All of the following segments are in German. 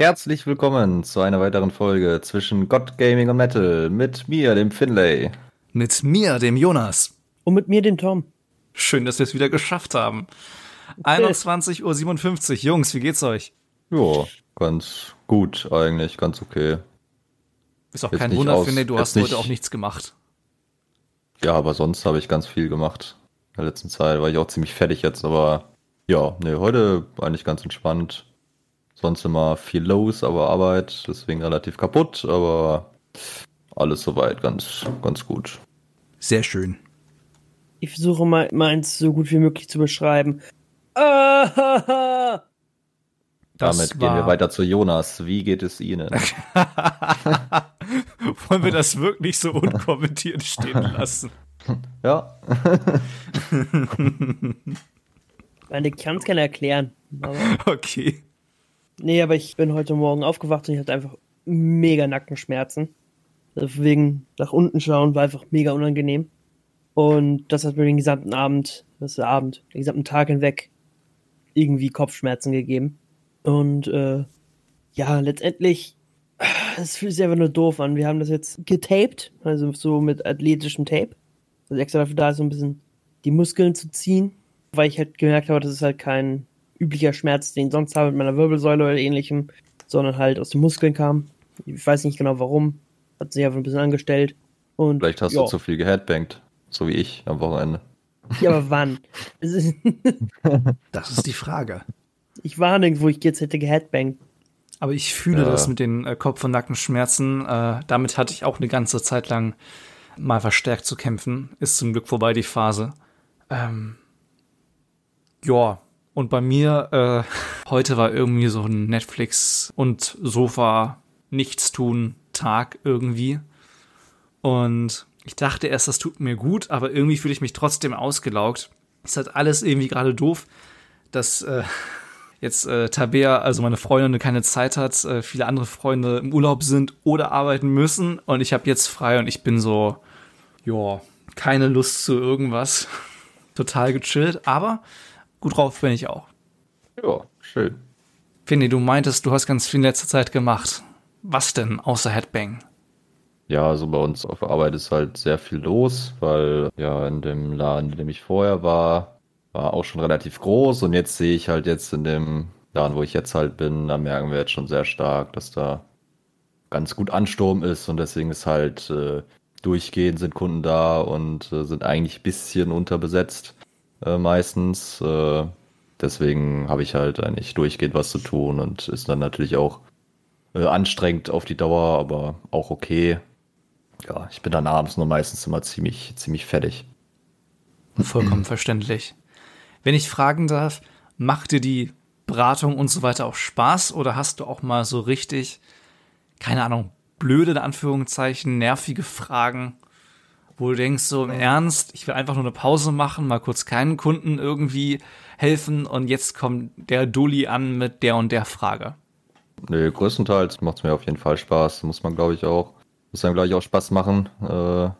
Herzlich willkommen zu einer weiteren Folge zwischen God Gaming und Metal mit mir, dem Finlay. Mit mir, dem Jonas. Und mit mir, dem Tom. Schön, dass wir es wieder geschafft haben. 21.57 Uhr. Jungs, wie geht's euch? Ja, ganz gut eigentlich, ganz okay. Ist auch kein Wunder, aus, Finlay, du hast heute auch nichts gemacht. Ja, aber sonst habe ich ganz viel gemacht. In der letzten Zeit war ich auch ziemlich fertig jetzt, aber ja, nee, heute eigentlich ganz entspannt. Sonst immer viel los, aber Arbeit, deswegen relativ kaputt, aber alles soweit ganz, ganz gut. Sehr schön. Ich versuche mal meins so gut wie möglich zu beschreiben. Ah, Damit gehen wir weiter zu Jonas. Wie geht es Ihnen? Wollen wir das wirklich so unkommentiert stehen lassen? Ja. ich kann es gerne erklären. okay. Nee, aber ich bin heute Morgen aufgewacht und ich hatte einfach mega Nackenschmerzen. Deswegen nach unten schauen war einfach mega unangenehm. Und das hat mir den gesamten Abend, das ist der Abend, den gesamten Tag hinweg irgendwie Kopfschmerzen gegeben. Und äh, ja, letztendlich, es fühlt sich einfach nur doof an. Wir haben das jetzt getaped, also so mit athletischem Tape. Also extra dafür da ist, so ein bisschen die Muskeln zu ziehen, weil ich halt gemerkt habe, das ist halt kein üblicher Schmerz, den ich sonst habe mit meiner Wirbelsäule oder ähnlichem, sondern halt aus den Muskeln kam. Ich weiß nicht genau warum. Hat sich einfach ein bisschen angestellt. Und, Vielleicht hast jo. du zu viel geheadbangt, so wie ich am Wochenende. Ja, aber wann? das ist die Frage. Ich war nirgendwo, ich jetzt hätte geheadbangt. Aber ich fühle ja. das mit den äh, Kopf- und Nackenschmerzen. Äh, damit hatte ich auch eine ganze Zeit lang mal verstärkt zu kämpfen. Ist zum Glück vorbei, die Phase. Ähm, ja, und bei mir, äh, heute war irgendwie so ein Netflix und Sofa Nichtstun Tag irgendwie. Und ich dachte erst, das tut mir gut, aber irgendwie fühle ich mich trotzdem ausgelaugt. Es hat alles irgendwie gerade doof, dass äh, jetzt äh, Tabea, also meine Freundin, keine Zeit hat, äh, viele andere Freunde im Urlaub sind oder arbeiten müssen und ich habe jetzt frei und ich bin so, ja, keine Lust zu irgendwas. Total gechillt, aber gut drauf bin ich auch. Ja, schön. Finny, du meintest, du hast ganz viel in letzter Zeit gemacht. Was denn außer Headbang? Ja, also bei uns auf Arbeit ist halt sehr viel los, weil ja in dem Laden, in dem ich vorher war, war auch schon relativ groß und jetzt sehe ich halt jetzt in dem Laden, wo ich jetzt halt bin, da merken wir jetzt schon sehr stark, dass da ganz gut Ansturm ist und deswegen ist halt äh, durchgehend sind Kunden da und äh, sind eigentlich ein bisschen unterbesetzt äh, meistens. Äh, deswegen habe ich halt eigentlich durchgehend was zu tun und ist dann natürlich auch äh, anstrengend auf die Dauer, aber auch okay. Ja, ich bin dann abends nur meistens immer ziemlich, ziemlich fertig. Vollkommen verständlich. Wenn ich fragen darf, macht dir die Beratung und so weiter auch Spaß oder hast du auch mal so richtig, keine Ahnung, blöde in Anführungszeichen, nervige Fragen, wo du denkst, so im Ernst, ich will einfach nur eine Pause machen, mal kurz keinen Kunden irgendwie helfen und jetzt kommt der Dulli an mit der und der Frage. Nee, größtenteils macht es mir auf jeden Fall Spaß. Muss man, glaube ich, auch. Muss dann, glaube ich, auch Spaß machen. Äh,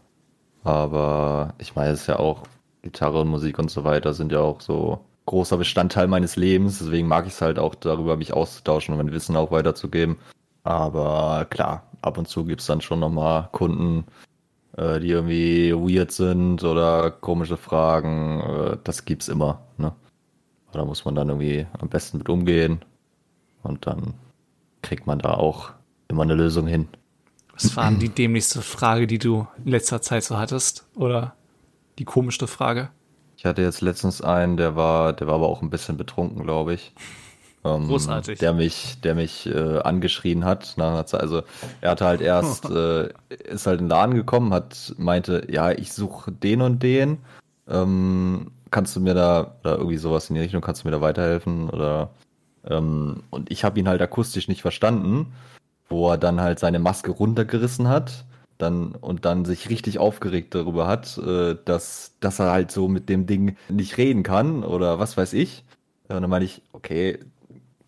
aber ich meine, es ist ja auch Gitarre und Musik und so weiter sind ja auch so großer Bestandteil meines Lebens. Deswegen mag ich es halt auch darüber, mich auszutauschen und mein Wissen auch weiterzugeben. Aber klar, ab und zu gibt es dann schon nochmal Kunden, äh, die irgendwie weird sind oder komische Fragen. Äh, das gibt's immer. Ne? Da muss man dann irgendwie am besten mit umgehen. Und dann kriegt man da auch immer eine Lösung hin. Was war denn die dämlichste Frage, die du in letzter Zeit so hattest? Oder die komischste Frage? Ich hatte jetzt letztens einen, der war, der war aber auch ein bisschen betrunken, glaube ich. Ähm, Großartig. Der mich, der mich äh, angeschrien hat. Also er hatte halt erst, äh, ist halt in den Laden gekommen, hat, meinte, ja, ich suche den und den. Ähm, kannst du mir da, oder irgendwie sowas in die Richtung, kannst du mir da weiterhelfen? Oder ähm, und ich habe ihn halt akustisch nicht verstanden, wo er dann halt seine Maske runtergerissen hat dann und dann sich richtig aufgeregt darüber hat, äh, dass, dass er halt so mit dem Ding nicht reden kann oder was weiß ich. Und dann meine ich, okay,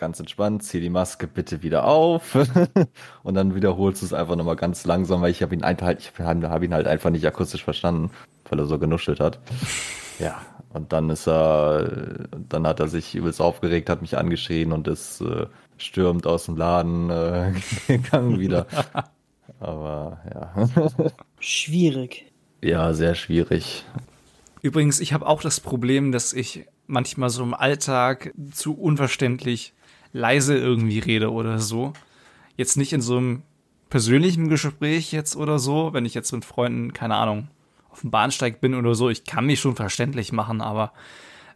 ganz entspannt, zieh die Maske bitte wieder auf und dann wiederholst du es einfach nochmal ganz langsam, weil ich habe ihn halt, ich hab ihn halt einfach nicht akustisch verstanden, weil er so genuschelt hat. Ja, und dann ist er, dann hat er sich übelst aufgeregt, hat mich angeschrien und ist äh, stürmt aus dem Laden äh, gegangen wieder. Aber ja. Schwierig. Ja, sehr schwierig. Übrigens, ich habe auch das Problem, dass ich manchmal so im Alltag zu unverständlich leise irgendwie rede oder so. Jetzt nicht in so einem persönlichen Gespräch jetzt oder so, wenn ich jetzt mit Freunden, keine Ahnung, auf dem Bahnsteig bin oder so, ich kann mich schon verständlich machen, aber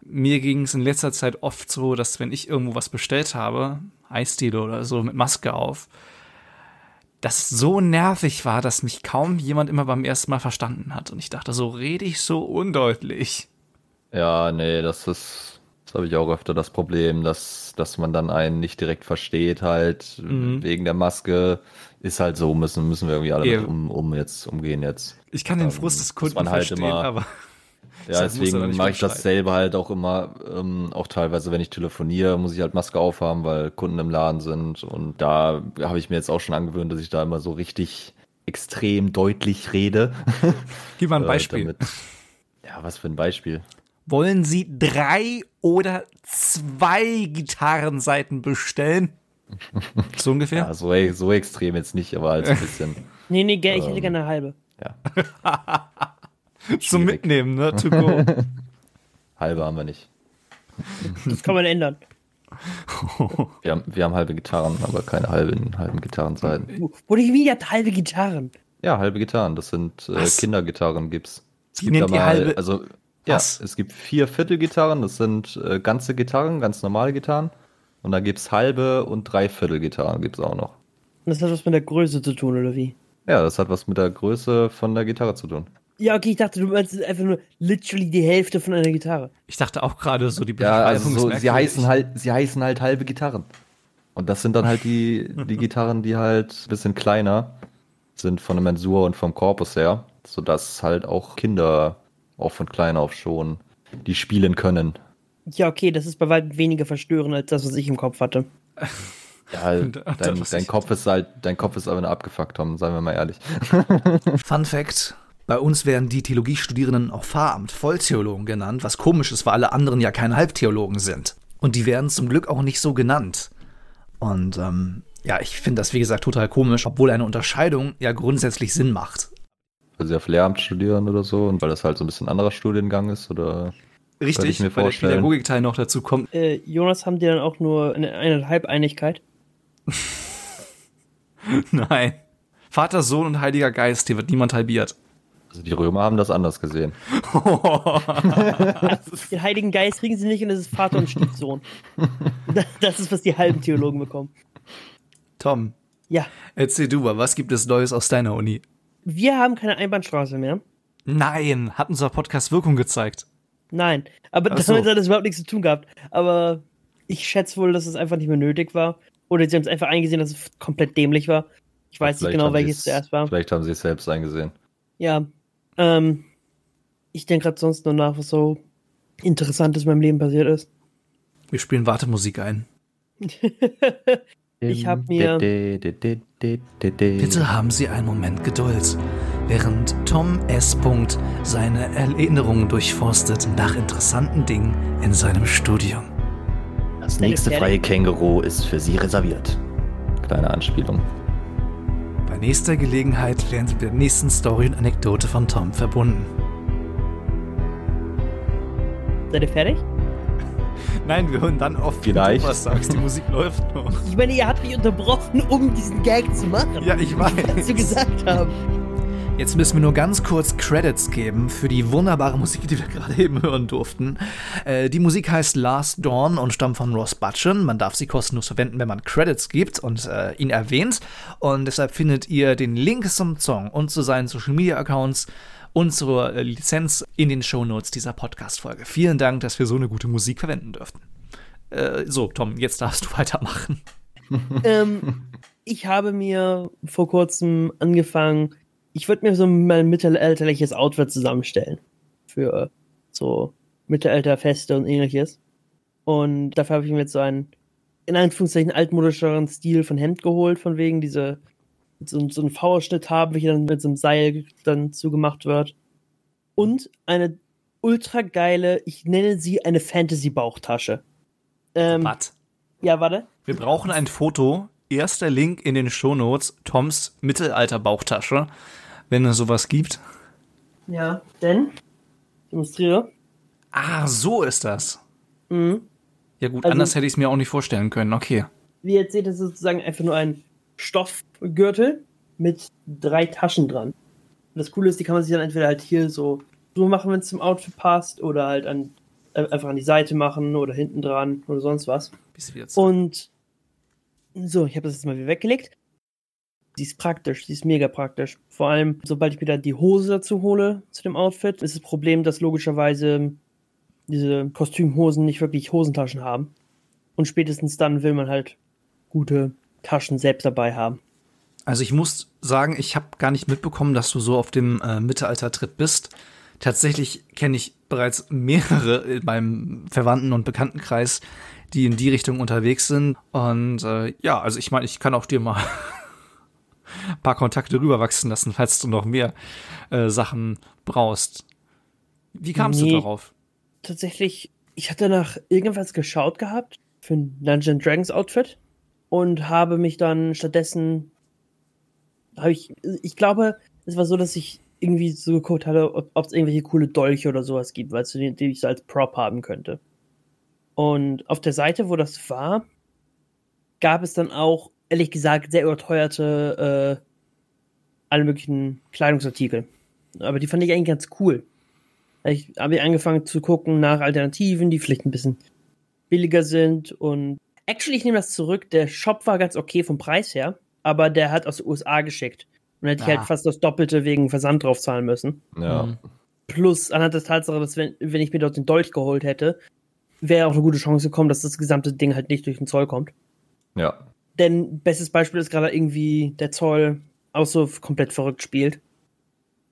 mir ging es in letzter Zeit oft so, dass wenn ich irgendwo was bestellt habe, Eisdiele oder so mit Maske auf, das so nervig war, dass mich kaum jemand immer beim ersten Mal verstanden hat. Und ich dachte, so rede ich so undeutlich. Ja, nee, das ist, habe ich auch öfter das Problem, dass, dass man dann einen nicht direkt versteht, halt, mhm. wegen der Maske. Ist halt so, müssen, müssen wir irgendwie alle ja. um, um jetzt umgehen jetzt. Ich kann den ähm, Frust des Kunden halt verstehen, immer, aber ja, deswegen mache ich das selber halt auch immer, ähm, auch teilweise, wenn ich telefoniere, muss ich halt Maske aufhaben, weil Kunden im Laden sind. Und da habe ich mir jetzt auch schon angewöhnt, dass ich da immer so richtig extrem deutlich rede. Gib mal ein äh, Beispiel. Damit, ja, was für ein Beispiel? Wollen Sie drei oder zwei Gitarrenseiten bestellen? so ungefähr? Ja, so, so extrem jetzt nicht, aber halt ein bisschen. nee, nee, ich hätte ähm, gerne eine halbe. Ja. Zum Mitnehmen, ne? To go. halbe haben wir nicht. Das kann man ändern. Wir haben, wir haben halbe Gitarren, aber keine halben, halben Gitarrenseiten. Wurde wie hat halbe Gitarren? Ja, halbe Gitarren. Das sind äh, Kindergitarren gibt's. Es Wie nennt ihr halbe? Also ja, es gibt vier Viertelgitarren. Das sind äh, ganze Gitarren, ganz normale Gitarren. Und da gibt's halbe und Dreiviertelgitarren gibt's auch noch. Und das hat was mit der Größe zu tun, oder wie? Ja, das hat was mit der Größe von der Gitarre zu tun. Ja, okay, ich dachte, du meinst einfach nur literally die Hälfte von einer Gitarre. Ich dachte auch gerade so die Ja, also so, sie heißen halt, sie heißen halt halbe Gitarren. Und das sind dann halt die, die Gitarren, die halt ein bisschen kleiner sind von der Mensur und vom Korpus her, sodass halt auch Kinder auch von klein auf schon die spielen können. Ja, okay, das ist bei weitem weniger verstörend als das, was ich im Kopf hatte. Ja, dein, dein Kopf ist halt, dein Kopf ist aber nur abgefuckt, Tom, seien wir mal ehrlich. Fun Fact: bei uns werden die Theologiestudierenden auch Pfarramt Volltheologen genannt, was komisch ist, weil alle anderen ja keine Halbtheologen sind. Und die werden zum Glück auch nicht so genannt. Und ähm, ja, ich finde das, wie gesagt, total komisch, obwohl eine Unterscheidung ja grundsätzlich Sinn macht. Weil sie auf Lehramt studieren oder so und weil das halt so ein bisschen anderer Studiengang ist oder. Richtig, weil der Pädagogikteil noch dazu kommt. Äh, Jonas, haben die dann auch nur eine, eine Halbeinigkeit? Nein. Vater, Sohn und Heiliger Geist, hier wird niemand halbiert. Also die Römer haben das anders gesehen. Den Heiligen Geist kriegen sie nicht und es ist Vater und Stiefsohn. Das ist, was die halben Theologen bekommen. Tom. Ja. Erzähl du mal, was gibt es Neues aus deiner Uni? Wir haben keine Einbahnstraße mehr. Nein, hat unser Podcast Wirkung gezeigt? Nein, aber damit so. hat das überhaupt nichts zu tun gehabt. Aber ich schätze wohl, dass es einfach nicht mehr nötig war. Oder sie haben es einfach eingesehen, dass es komplett dämlich war. Ich weiß nicht genau, welches zuerst war. Vielleicht haben sie es selbst eingesehen. Ja, ähm, ich denke gerade sonst nur nach, was so Interessantes in meinem Leben passiert ist. Wir spielen Wartemusik ein. ich habe mir. Bitte haben Sie einen Moment Geduld, während Tom S. seine Erinnerungen durchforstet nach interessanten Dingen in seinem Studium. Das nächste freie Känguru ist für Sie reserviert. Kleine Anspielung. Bei nächster Gelegenheit werden Sie mit der nächsten Story und Anekdote von Tom verbunden. Seid ihr fertig? Nein, wir hören dann auf, Vielleicht. du was sagst. Die Musik läuft noch. Ich meine, ihr habt mich unterbrochen, um diesen Gag zu machen. Ja, ich weiß. Was du gesagt haben. Jetzt müssen wir nur ganz kurz Credits geben für die wunderbare Musik, die wir gerade eben hören durften. Äh, die Musik heißt Last Dawn und stammt von Ross Butchin. Man darf sie kostenlos verwenden, wenn man Credits gibt und äh, ihn erwähnt. Und deshalb findet ihr den Link zum Song und zu seinen Social Media Accounts zur äh, Lizenz in den Show Notes dieser Podcast-Folge. Vielen Dank, dass wir so eine gute Musik verwenden dürften. Äh, so, Tom, jetzt darfst du weitermachen. ähm, ich habe mir vor kurzem angefangen, ich würde mir so mein mittelalterliches Outfit zusammenstellen. Für so Mittelalterfeste und ähnliches. Und dafür habe ich mir jetzt so einen, in Anführungszeichen, altmodischeren Stil von Hemd geholt, von wegen diese, so, so einen V-Schnitt haben, wie dann mit so einem Seil dann zugemacht wird. Und eine ultra geile, ich nenne sie eine Fantasy-Bauchtasche. Ähm, Was? Ja, warte. Wir brauchen ein Foto. Erster Link in den Shownotes. Toms Mittelalter-Bauchtasche. Wenn es sowas gibt. Ja, denn. Demonstriere. Ah, so ist das. Mhm. Ja, gut, also, anders hätte ich es mir auch nicht vorstellen können. Okay. Wie ihr jetzt seht, ist sozusagen einfach nur ein Stoffgürtel mit drei Taschen dran. Und das Coole ist, die kann man sich dann entweder halt hier so, so machen, wenn es zum Outfit passt, oder halt an, äh, einfach an die Seite machen oder hinten dran oder sonst was. Bis jetzt. Und so, ich habe das jetzt mal wieder weggelegt. Sie ist praktisch, sie ist mega praktisch. Vor allem, sobald ich wieder die Hose dazu hole zu dem Outfit, ist das Problem, dass logischerweise diese Kostümhosen nicht wirklich Hosentaschen haben. Und spätestens dann will man halt gute Taschen selbst dabei haben. Also ich muss sagen, ich habe gar nicht mitbekommen, dass du so auf dem äh, Mittelalter-Trip bist. Tatsächlich kenne ich bereits mehrere in meinem Verwandten- und Bekanntenkreis, die in die Richtung unterwegs sind. Und äh, ja, also ich meine, ich kann auch dir mal ein paar Kontakte rüberwachsen lassen, falls du noch mehr äh, Sachen brauchst. Wie kamst nee, du darauf? Tatsächlich, ich hatte nach irgendwas geschaut gehabt für ein Dungeon Dragons Outfit und habe mich dann stattdessen habe ich ich glaube, es war so, dass ich irgendwie so geguckt hatte, ob es irgendwelche coole Dolche oder sowas gibt, weil du die ich so als Prop haben könnte. Und auf der Seite, wo das war, gab es dann auch, ehrlich gesagt, sehr überteuerte äh, alle möglichen Kleidungsartikel. Aber die fand ich eigentlich ganz cool. Ich habe angefangen zu gucken nach Alternativen, die vielleicht ein bisschen billiger sind. Und actually, ich nehme das zurück. Der Shop war ganz okay vom Preis her, aber der hat aus den USA geschickt. Und hätte ah. ich halt fast das Doppelte wegen Versand drauf zahlen müssen. Ja. Mhm. Plus anhand der Tatsache, dass wenn, wenn ich mir dort den Dolch geholt hätte, wäre auch eine gute Chance gekommen, dass das gesamte Ding halt nicht durch den Zoll kommt. Ja. Denn bestes Beispiel ist gerade irgendwie der Zoll auch so komplett verrückt spielt.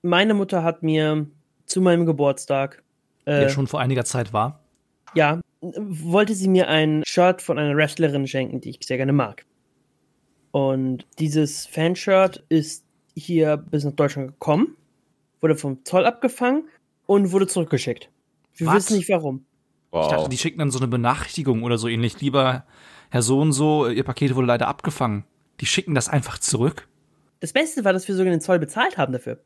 Meine Mutter hat mir zu meinem Geburtstag. Äh, der schon vor einiger Zeit war. Ja, wollte sie mir ein Shirt von einer Wrestlerin schenken, die ich sehr gerne mag. Und dieses Fanshirt ist hier bis nach Deutschland gekommen, wurde vom Zoll abgefangen und wurde zurückgeschickt. Wir Was? wissen nicht warum. Wow. Ich dachte, die schicken dann so eine Benachrichtigung oder so ähnlich. Lieber Herr so und so, Ihr Paket wurde leider abgefangen. Die schicken das einfach zurück. Das Beste war, dass wir sogar den Zoll bezahlt haben dafür.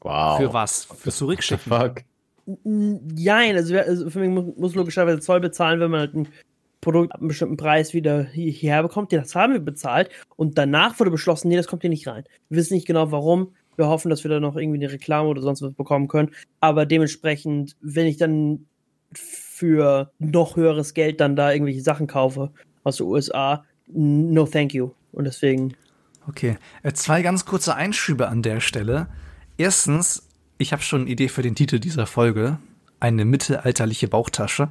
Wow. Für was? Für Zurückschicken? Fuck. Nein, also, also für mich muss, logischerweise Zoll bezahlen, wenn man halt ein Produkt ab einem bestimmten Preis wieder hierher bekommt. Das haben wir bezahlt. Und danach wurde beschlossen, nee, das kommt hier nicht rein. Wir wissen nicht genau warum. Wir hoffen, dass wir da noch irgendwie eine Reklame oder sonst was bekommen können. Aber dementsprechend, wenn ich dann für noch höheres Geld dann da irgendwelche Sachen kaufe aus den USA. No thank you. Und deswegen. Okay, äh, zwei ganz kurze Einschübe an der Stelle. Erstens, ich habe schon eine Idee für den Titel dieser Folge. Eine mittelalterliche Bauchtasche.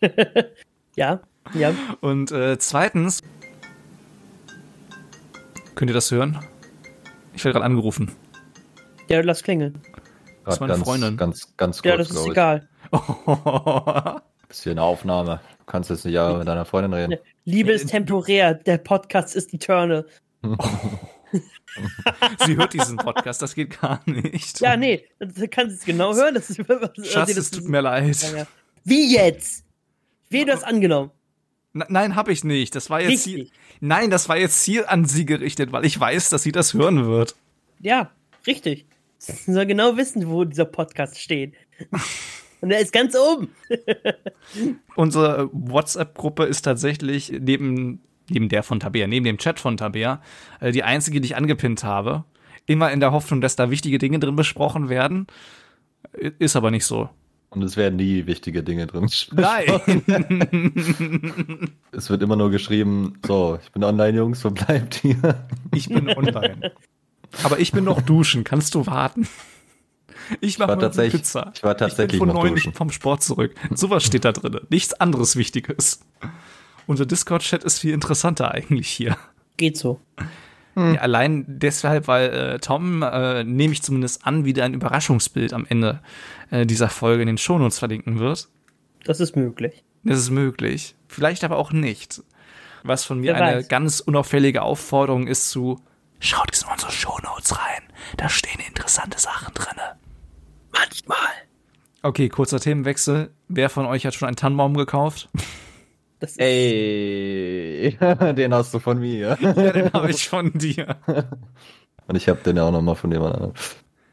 ja, ja. Und äh, zweitens, könnt ihr das hören? Ich werde gerade angerufen. Ja, lass klingeln. Das ist meine ganz, Freundin. Ganz, ganz kurz, Ja, das ist egal. Das ist hier eine Aufnahme. Du kannst jetzt nicht ja mit deiner Freundin reden. Liebe ist temporär, der Podcast ist eternal. sie hört diesen Podcast, das geht gar nicht. Ja, nee, du kannst es genau hören. Das ist, Schatz, es tut mir leid. Wie jetzt? Wie du das angenommen? nein, habe ich nicht. Das war jetzt hier, Nein, das war jetzt hier an sie gerichtet, weil ich weiß, dass sie das hören wird. Ja, richtig. Sie soll genau wissen, wo dieser Podcast steht. Und er ist ganz oben. Unsere WhatsApp-Gruppe ist tatsächlich neben, neben der von Tabea, neben dem Chat von Tabea, äh, die einzige, die ich angepinnt habe. Immer in der Hoffnung, dass da wichtige Dinge drin besprochen werden. Ist aber nicht so. Und es werden nie wichtige Dinge drin gesprochen. Nein! es wird immer nur geschrieben, so, ich bin online, Jungs, wo bleibt ihr? Ich bin online. Aber ich bin noch duschen, kannst du warten? Ich mache eine Pizza. Ich war tatsächlich ich bin von neulich vom Sport zurück. Sowas steht da drin. Nichts anderes Wichtiges. Unser Discord-Chat ist viel interessanter eigentlich hier. Geht so. Hm. Ja, allein deshalb, weil äh, Tom, äh, nehme ich zumindest an, wieder ein Überraschungsbild am Ende äh, dieser Folge in den Shownotes verlinken wird. Das ist möglich. Das ist möglich. Vielleicht aber auch nicht. Was von mir Wer eine weiß. ganz unauffällige Aufforderung ist zu, schaut in unsere Shownotes rein. Da stehen interessante Sachen drinne. Manchmal. Okay, kurzer Themenwechsel. Wer von euch hat schon einen Tannenbaum gekauft? Ey, den hast du von mir. ja, den habe ich von dir. Und ich habe den ja auch nochmal von jemand anderem.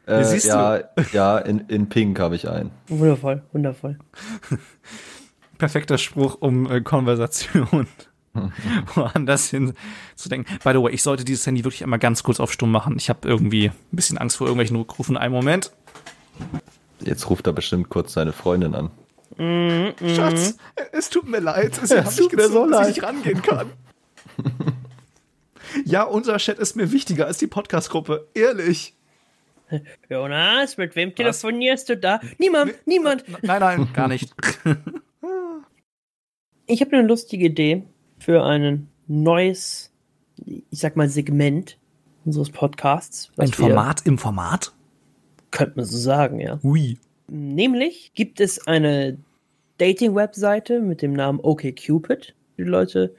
Äh, Ja, siehst ja, ja, in, in Pink habe ich einen. Wundervoll, wundervoll. Perfekter Spruch, um äh, Konversation woanders hin zu denken. By the way, ich sollte dieses Handy wirklich einmal ganz kurz auf Stumm machen. Ich habe irgendwie ein bisschen Angst vor irgendwelchen Rückrufen. Einen Moment. Jetzt ruft er bestimmt kurz seine Freundin an. Schatz, es tut mir leid. Es hat mich gezogen, dass ich nicht rangehen kann. ja, unser Chat ist mir wichtiger als die Podcast-Gruppe. Ehrlich. Jonas, mit wem telefonierst du da? Niemand, niemand. Nein, nein, gar nicht. Ich habe eine lustige Idee für ein neues, ich sag mal, Segment unseres Podcasts. was Ein wir- Format im Format? Könnte man so sagen, ja. Ui. Nämlich gibt es eine Dating-Webseite mit dem Namen OkCupid. Für die Leute,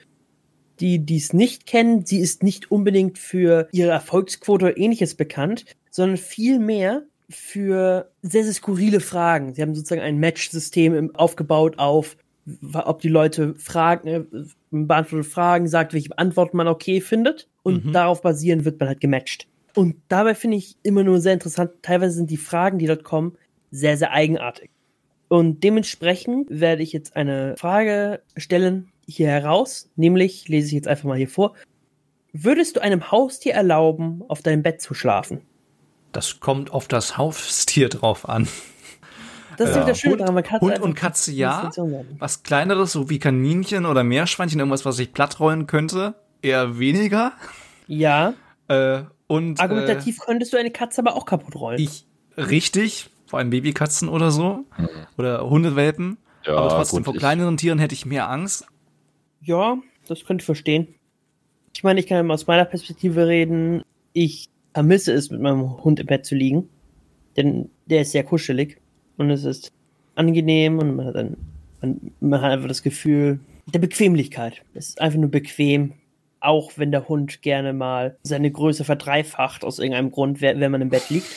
die dies nicht kennen, sie ist nicht unbedingt für ihre Erfolgsquote oder ähnliches bekannt, sondern vielmehr für sehr, sehr skurrile Fragen. Sie haben sozusagen ein Match-System aufgebaut auf, ob die Leute Fragen, äh, beantwortet Fragen, sagt, welche Antwort man okay findet und Mhm. darauf basierend wird man halt gematcht. Und dabei finde ich immer nur sehr interessant, teilweise sind die Fragen, die dort kommen, sehr, sehr eigenartig. Und dementsprechend werde ich jetzt eine Frage stellen hier heraus, nämlich, lese ich jetzt einfach mal hier vor. Würdest du einem Haustier erlauben, auf deinem Bett zu schlafen? Das kommt auf das Haustier drauf an. Das ist Ja. das Schöne Hund, daran, kann Hund und Katze ja. Was kleineres, so wie Kaninchen oder Meerschweinchen, irgendwas, was ich plattrollen könnte, eher weniger. Ja, Äh, und argumentativ könntest du eine Katze aber auch kaputt rollen. äh, ich richtig, vor allem Babykatzen oder so oder Hundewelpen. Ja, aber trotzdem gut, vor kleineren Tieren hätte ich mehr Angst. Ja, das könnte ich verstehen. Ich meine, ich kann aus meiner Perspektive reden. Ich vermisse es, mit meinem Hund im Bett zu liegen. Denn der ist sehr kuschelig. Und es ist angenehm und man hat, ein, man, man hat einfach das Gefühl der Bequemlichkeit. Es ist einfach nur bequem. Auch wenn der Hund gerne mal seine Größe verdreifacht aus irgendeinem Grund, wer- wenn man im Bett liegt.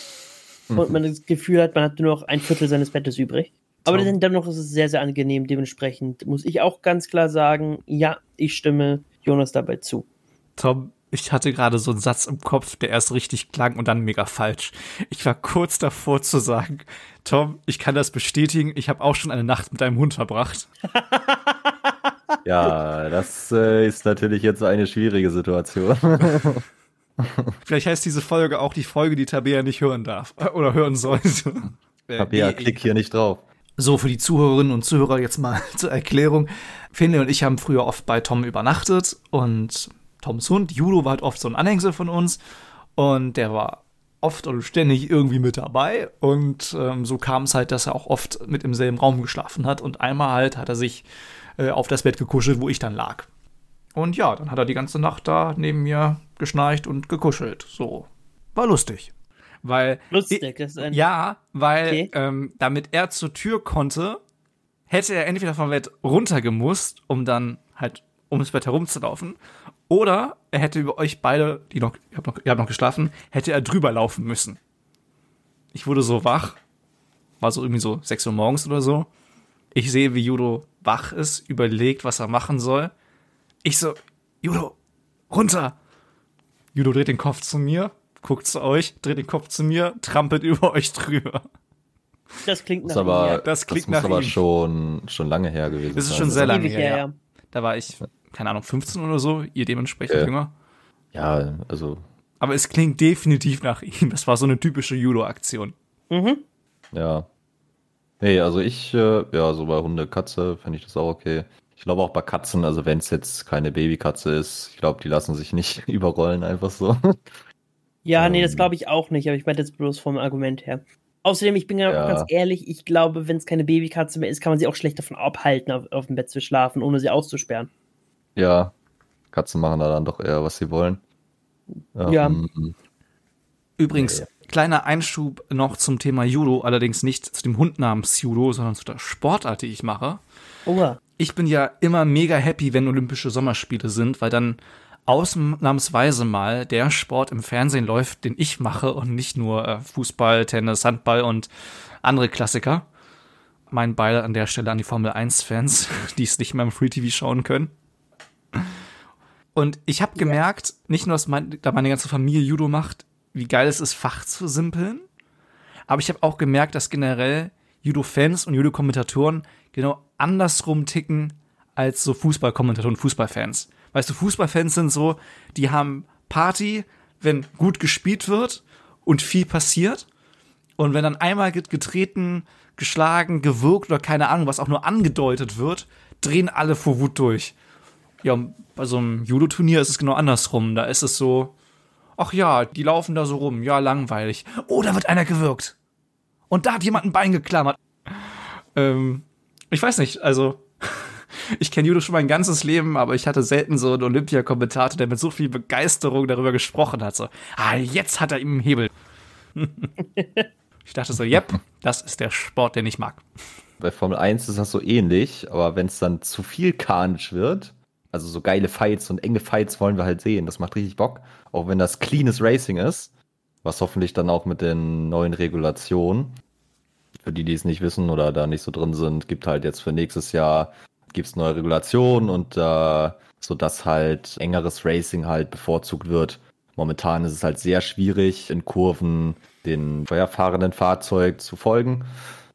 Und man das Gefühl hat, man hat nur noch ein Viertel seines Bettes übrig. Aber So. dennoch ist es sehr, sehr angenehm. Dementsprechend muss ich auch ganz klar sagen, ja, ich stimme Jonas dabei zu. Tom, ich hatte gerade so einen Satz im Kopf, der erst richtig klang und dann mega falsch. Ich war kurz davor zu sagen, Tom, ich kann das bestätigen, ich habe auch schon eine Nacht mit deinem Hund verbracht. Ja, das äh, ist natürlich jetzt eine schwierige Situation. Vielleicht heißt diese Folge auch die Folge, die Tabea nicht hören darf äh, oder hören sollte. Äh, Tabea, nee, klick hier nicht drauf. So, für die Zuhörerinnen und Zuhörer jetzt mal zur Erklärung. Finley und ich haben früher oft bei Tom übernachtet und Toms Hund, Judo, war halt oft so ein Anhängsel von uns und der war oft und ständig irgendwie mit dabei und ähm, so kam es halt, dass er auch oft mit im selben Raum geschlafen hat und einmal halt hat er sich äh, auf das Bett gekuschelt, wo ich dann lag. Und ja, dann hat er die ganze Nacht da neben mir geschnarcht und gekuschelt. So. War lustig. Weil Lustig, ist ein. ja, weil Okay. ähm, damit er zur Tür konnte, hätte er entweder vom Bett runtergemusst, um dann halt ums Bett herumzulaufen, oder er hätte über euch beide, die noch, ihr habt noch, ihr habt noch geschlafen, hätte er drüber laufen müssen. Ich wurde so wach, war so irgendwie so 6 Uhr morgens oder so. Ich sehe, wie Judo wach ist, überlegt, was er machen soll. Ich so, Judo, runter! Judo dreht den Kopf zu mir, guckt zu euch, dreht den Kopf zu mir, trampelt über euch drüber. Das klingt Das, nach aber, ihm. Das klingt muss nach aber ihm. schon, schon lange her gewesen. Das ist schon sehr lange her, her, ja. ja. Da war ich, keine Ahnung, 15 oder so, ihr dementsprechend Okay. jünger. Ja, also, Aber es klingt definitiv nach ihm. Das war so eine typische Judo-Aktion. Mhm. ja. Nee, also ich, äh, ja, so bei Hunde, Katze fände ich das auch okay. Ich glaube auch bei Katzen, also wenn es jetzt keine Babykatze ist, ich glaube, die lassen sich nicht überrollen, einfach so. Ja, nee, das Ähm. glaube ich auch nicht, aber ich meine jetzt bloß vom Argument her. Außerdem, ich bin ja Ja. auch ganz ehrlich, ich glaube, wenn es keine Babykatze mehr ist, kann man sie auch schlecht davon abhalten, auf, auf dem Bett zu schlafen, ohne sie auszusperren. Ja, Katzen machen da dann doch eher, was sie wollen. Ja. Ähm, Übrigens, kleiner Einschub noch zum Thema Judo, allerdings nicht zu dem Hund namens Judo, sondern zu der Sportart, die ich mache. Oha. Ich bin ja immer mega happy, wenn Olympische Sommerspiele sind, weil dann ausnahmsweise mal der Sport im Fernsehen läuft, den ich mache und nicht nur äh, Fußball, Tennis, Handball und andere Klassiker. mein Beileid an der Stelle an die Formel 1-Fans, die es nicht mehr im Free TV schauen können. Und ich habe gemerkt, nicht nur, dass mein, da meine ganze Familie Judo macht, wie geil es ist, Fach zu simpeln, aber ich habe auch gemerkt, dass generell Judo-Fans und Judo-Kommentatoren genau andersrum ticken als so Fußballkommentatoren und Fußballfans. Weißt du, Fußballfans sind so, die haben Party, wenn gut gespielt wird und viel passiert. Und wenn dann einmal getreten, geschlagen, gewirkt oder keine Ahnung, was auch nur angedeutet wird, drehen alle vor Wut durch. Ja, bei so einem Judo-Turnier ist es genau andersrum. Da ist es so, ach ja, die laufen da so rum, ja, langweilig. Oh, da wird einer gewirkt. Und da hat jemand ein Bein geklammert. Ähm, ich weiß nicht, also ich kenne Judo schon mein ganzes Leben, aber ich hatte selten so einen Olympia-Kommentator, der mit so viel Begeisterung darüber gesprochen hat. So, ah, jetzt hat er ihm einen Hebel. ich dachte so, yep, das ist der Sport, den ich mag. Bei Formel 1 ist das so ähnlich, aber wenn es dann zu viel kanisch wird, also so geile Fights und enge Fights wollen wir halt sehen, das macht richtig Bock, auch wenn das cleanes Racing ist, was hoffentlich dann auch mit den neuen Regulationen, für die, die es nicht wissen oder da nicht so drin sind, gibt halt jetzt für nächstes Jahr gibt's neue Regulationen und äh, so dass halt engeres Racing halt bevorzugt wird. Momentan ist es halt sehr schwierig, in Kurven den feuerfahrenden Fahrzeug zu folgen,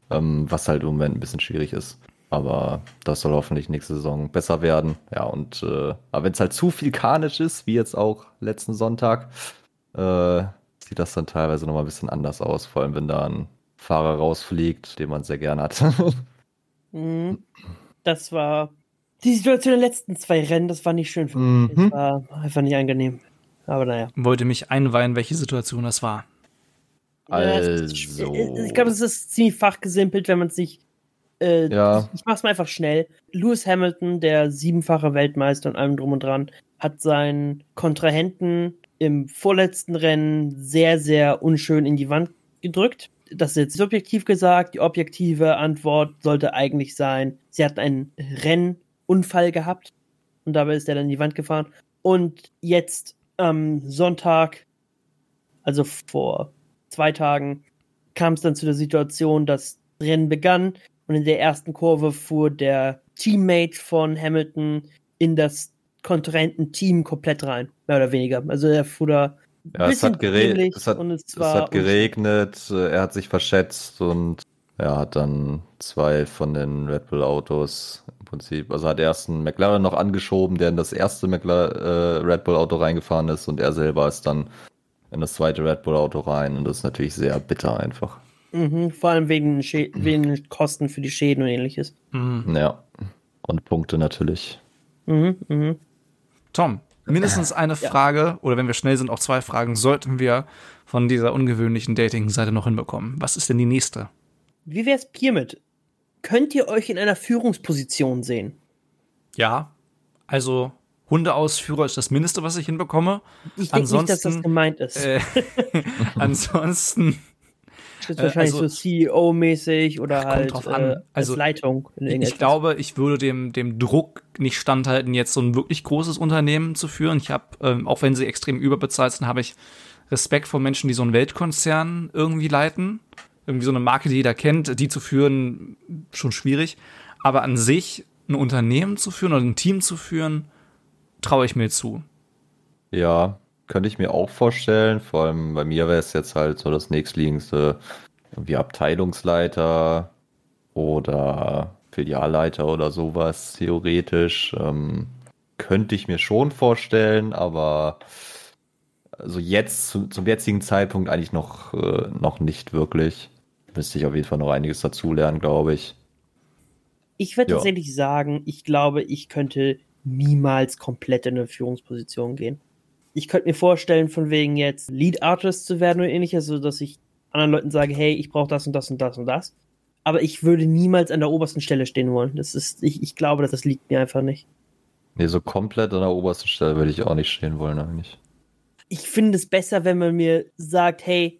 ähm, was halt im Moment ein bisschen schwierig ist. Aber das soll hoffentlich nächste Saison besser werden. Ja, und äh, aber wenn es halt zu viel Carnage ist, wie jetzt auch letzten Sonntag, äh, sieht das dann teilweise nochmal ein bisschen anders aus, vor allem wenn da ein Fahrer rausfliegt, den man sehr gerne hat. mhm. Das war die Situation der letzten zwei Rennen, das war nicht schön für mich. Mhm. Das war einfach nicht angenehm. Aber naja. Wollte mich einweihen, welche Situation das war. Also. Ich glaube, es ist ziemlich fachgesimpelt, wenn man sich. Äh, ja. Ich mach's mal einfach schnell. Lewis Hamilton, der siebenfache Weltmeister und allem drum und dran, hat seinen Kontrahenten im vorletzten Rennen sehr, sehr unschön in die Wand gedrückt das ist jetzt subjektiv gesagt. Die objektive Antwort sollte eigentlich sein, sie hat einen Rennunfall gehabt und dabei ist er dann in die Wand gefahren. Und jetzt am Sonntag, also vor zwei Tagen, kam es dann zu der Situation, dass das Rennen begann und in der ersten Kurve fuhr der Teammate von Hamilton in das Kontrahenten-Team komplett rein, mehr oder weniger. Also er fuhr da ja, es hat, es, hat, es, es hat geregnet, er hat sich verschätzt und er hat dann zwei von den Red Bull Autos im Prinzip, also hat erst einen McLaren noch angeschoben, der in das erste McLaren, äh, Red Bull Auto reingefahren ist und er selber ist dann in das zweite Red Bull Auto rein und das ist natürlich sehr bitter einfach. Mhm, vor allem wegen, wegen Kosten für die Schäden und ähnliches. Mhm. Ja, und Punkte natürlich. Mhm, mh. Tom, mindestens eine ja. Frage, oder wenn wir schnell sind, auch zwei Fragen, sollten wir von dieser ungewöhnlichen Dating-Seite noch hinbekommen. Was ist denn die nächste? Wie wäre es hiermit? Könnt ihr euch in einer Führungsposition sehen? Ja. Also Hundeausführer ist das Mindeste, was ich hinbekomme. Ich denke nicht, dass das gemeint ist. Äh, ansonsten das ist wahrscheinlich also, so CEO-mäßig oder halt drauf an. Äh, also, Leitung. ich glaube, ich würde dem, dem Druck nicht standhalten, jetzt so ein wirklich großes Unternehmen zu führen. Ich habe, ähm, auch wenn sie extrem überbezahlt sind, habe ich Respekt vor Menschen, die so einen Weltkonzern irgendwie leiten. Irgendwie so eine Marke, die jeder kennt, die zu führen, schon schwierig. Aber an sich ein Unternehmen zu führen oder ein Team zu führen, traue ich mir zu. Ja, könnte ich mir auch vorstellen. Vor allem bei mir wäre es jetzt halt so das nächstliegendste, wie Abteilungsleiter oder Filialleiter oder sowas, theoretisch. Ähm, könnte ich mir schon vorstellen, aber also jetzt zu, zum jetzigen Zeitpunkt eigentlich noch, äh, noch nicht wirklich. Müsste ich auf jeden Fall noch einiges dazulernen, glaube ich. Ich würde ja. tatsächlich sagen, ich glaube, ich könnte niemals komplett in eine Führungsposition gehen ich könnte mir vorstellen, von wegen jetzt Lead Artist zu werden oder ähnliches, so dass ich anderen Leuten sage, hey, ich brauche das und das und das und das. Aber ich würde niemals an der obersten Stelle stehen wollen. Das ist, ich, ich glaube, dass das liegt mir einfach nicht. Nee, so komplett an der obersten Stelle würde ich auch nicht stehen wollen, eigentlich. Ich finde es besser, wenn man mir sagt, hey,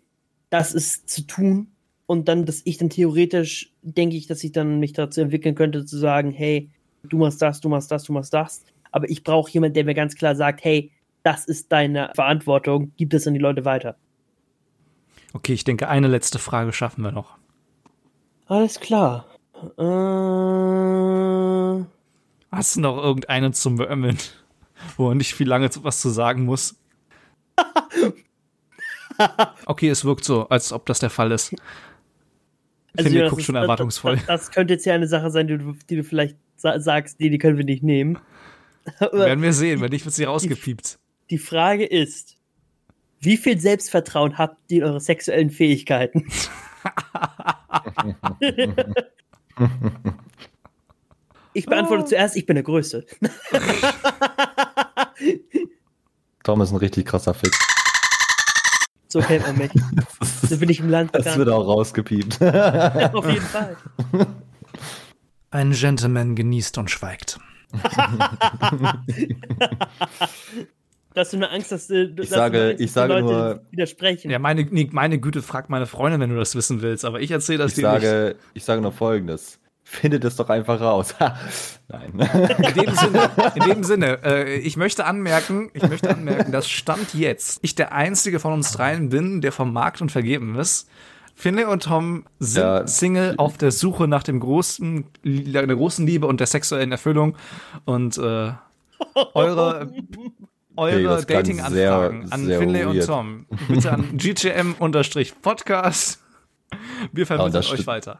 das ist zu tun. Und dann, dass ich dann theoretisch denke ich, dass ich dann mich dazu entwickeln könnte, zu sagen, hey, du machst das, du machst das, du machst das. Aber ich brauche jemanden, der mir ganz klar sagt, hey, das ist deine Verantwortung, gib es an die Leute weiter. Okay, ich denke, eine letzte Frage schaffen wir noch. Alles klar. Äh, Hast du noch irgendeinen zum Beömmeln, wo er nicht viel lange was zu sagen muss? okay, es wirkt so, als ob das der Fall ist. also Finley Jonas, guckt das- schon das- erwartungsvoll. Das, das könnte jetzt ja eine Sache sein, die du, die du vielleicht sa sagst, die, die können wir nicht nehmen. Aber Werden wir sehen, wenn nicht, wird sie rausgepiept. Die Frage ist, wie viel Selbstvertrauen habt ihr in eure sexuellen Fähigkeiten? ich beantworte zuerst, ich bin der Größte. Tom ist ein richtig krasser Fick. So kennt man mich. So bin ich im Land Das wird auch rausgepiept. Auf jeden Fall. Ein Gentleman genießt und schweigt. Dass du eine Angst hast, dass du sage- Angst ich sage Leute nur- widersprechen. Ja, meine, nee, meine Güte, frag meine Freundin, wenn du das wissen willst, aber ich erzähle das Ich dir nicht. sage, ich sage nur folgendes. Findet es doch einfach raus. Nein. In dem Sinne, in dem Sinne äh, ich möchte anmerken, ich möchte anmerken, dass Stand jetzt ich der einzige von uns dreien bin, der vom Markt und vergeben ist. Finley und Tom sind Ja. Single auf der Suche nach dem großen, der großen Liebe und der sexuellen Erfüllung und äh, eure eure klang Dating-Anfragen an sehr Finlay und weird. Tom bitte an gtm-podcast. Wir vermitteln euch stimmt. weiter.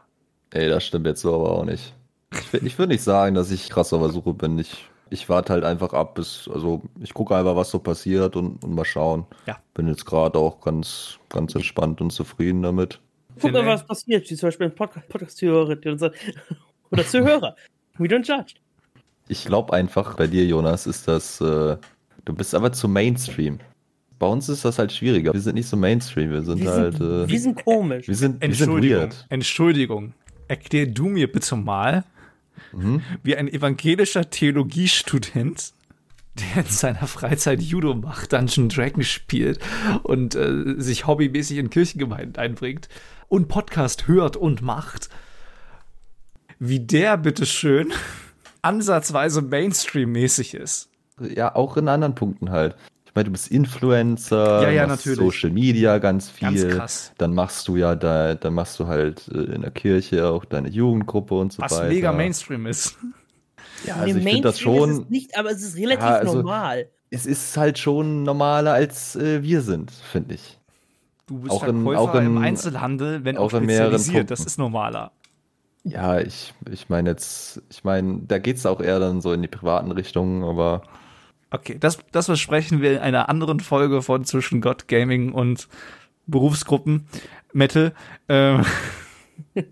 Ey, das stimmt jetzt so aber auch nicht. Ich, will- ich würde nicht sagen, dass ich krass auf der Suche bin. Ich, ich warte halt einfach ab, bis, also ich gucke einfach, was so passiert und, und mal schauen. Ja. Bin jetzt gerade auch ganz, ganz entspannt und zufrieden damit. Guck mal, was passiert, wie zum Beispiel ein Podcast- Podcast-Zuhörer oder Zuhörer. We don't judge. Ich glaube einfach, bei dir, Jonas, ist das, äh, du bist aber zu Mainstream. Bei uns ist das halt schwieriger. Wir sind nicht so Mainstream, wir sind Wir halt, sind, äh, wir sind komisch. wir sind, wir sind Entschuldigung. weird. Entschuldigung. Erklär du mir bitte mal, Mhm. wie ein evangelischer Theologiestudent, der in seiner Freizeit Judo macht, Dungeon Dragon spielt und äh, sich hobbymäßig in Kirchengemeinden einbringt und Podcast hört und macht, wie der bitteschön ansatzweise Mainstream-mäßig ist. Ja, auch in anderen Punkten halt. Ich meine, du bist Influencer, Ja, ja, machst natürlich. Social Media ganz viel. Ganz krass. Dann machst du ja da, dann machst du halt äh, in der Kirche auch deine Jugendgruppe und so Was weiter. mega Mainstream ist. Ja, Nee, also ich finde das schon. Ist es nicht, aber es ist relativ Ja, also- normal. es ist halt schon normaler als äh, wir sind, finde ich. Du bist Auch in- Verkäufer auch in- im Einzelhandel, wenn auch, auch in mehreren spezialisiert. Das ist normaler. Ja, ich, ich meine jetzt, ich meine, da geht es auch eher dann so in die privaten Richtungen, aber Okay, das, das besprechen wir in einer anderen Folge von Zwischen Gott, Gaming und Berufsgruppen Metal. Ähm,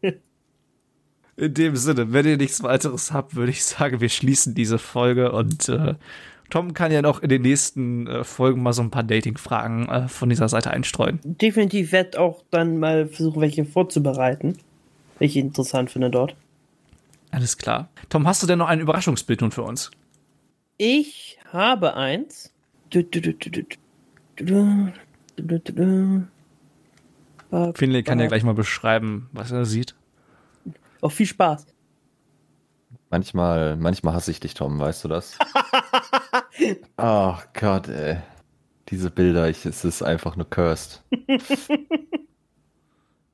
in dem Sinne, wenn ihr nichts weiteres habt, würde ich sagen, wir schließen diese Folge und äh, Tom kann ja noch in den nächsten äh, Folgen mal so ein paar Dating-Fragen äh, von dieser Seite einstreuen. Definitiv werde auch dann mal versuchen, welche vorzubereiten. Welche ich interessant finde dort. Alles klar. Tom, hast du denn noch ein Überraschungsbild nun für uns? Ich habe eins. Finley kann ja gleich mal beschreiben, was er sieht. Auch viel Spaß. Manchmal, manchmal hasse ich dich, Tom, weißt du das? Ach oh Gott, ey. Diese Bilder, ich, es ist einfach nur cursed.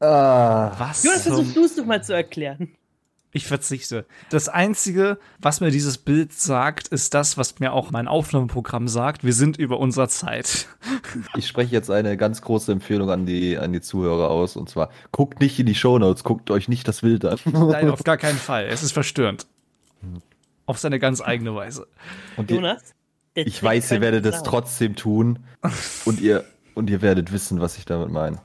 ah, was? Jonas, versuch du es doch mal zu erklären. Ich verzichte. Das Einzige, was mir dieses Bild sagt, ist das, was mir auch mein Aufnahmeprogramm sagt. Wir sind über unserer Zeit. Ich spreche jetzt eine ganz große Empfehlung an die, an die Zuhörer aus. Und zwar, guckt nicht in die Shownotes, guckt euch nicht das Bild an. Nein, auf gar keinen Fall. Es ist verstörend. Auf seine ganz eigene Weise. Und ihr, Jonas? ich weiß, ihr werdet es trotzdem tun. Und ihr, und ihr werdet wissen, was ich damit meine.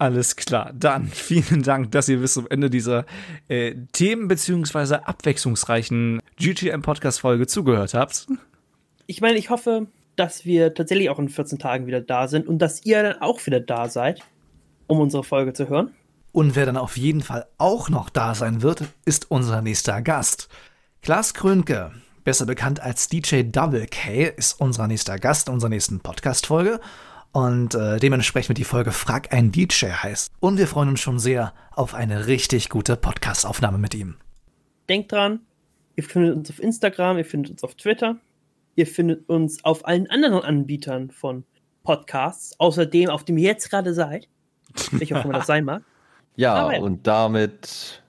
Alles klar. Dann vielen Dank, dass ihr bis zum Ende dieser äh, Themen- bzw. abwechslungsreichen GTM-Podcast-Folge zugehört habt. Ich meine, ich hoffe, dass wir tatsächlich auch in 14 Tagen wieder da sind und dass ihr dann auch wieder da seid, um unsere Folge zu hören. Und wer dann auf jeden Fall auch noch da sein wird, ist unser nächster Gast. Klaas Krönke, besser bekannt als DJ Double K, ist unser nächster Gast unserer nächsten Podcast-Folge. Und äh, dementsprechend wird die Folge Frag ein DJ heißt. Und wir freuen uns schon sehr auf eine richtig gute Podcast-Aufnahme mit ihm. Denkt dran, ihr findet uns auf Instagram, ihr findet uns auf Twitter, ihr findet uns auf allen anderen Anbietern von Podcasts, außerdem auf dem ihr jetzt gerade seid, welcher auch immer das sein mag. Ja, Aber ja. und damit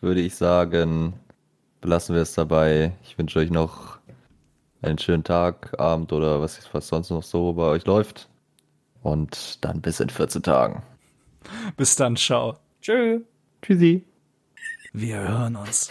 würde ich sagen, belassen wir es dabei. Ich wünsche euch noch einen schönen Tag, Abend oder was, was sonst noch so bei euch läuft. Und dann bis in 14 Tagen. Bis dann, ciao. Tschö. Tschüssi. Wir hören uns.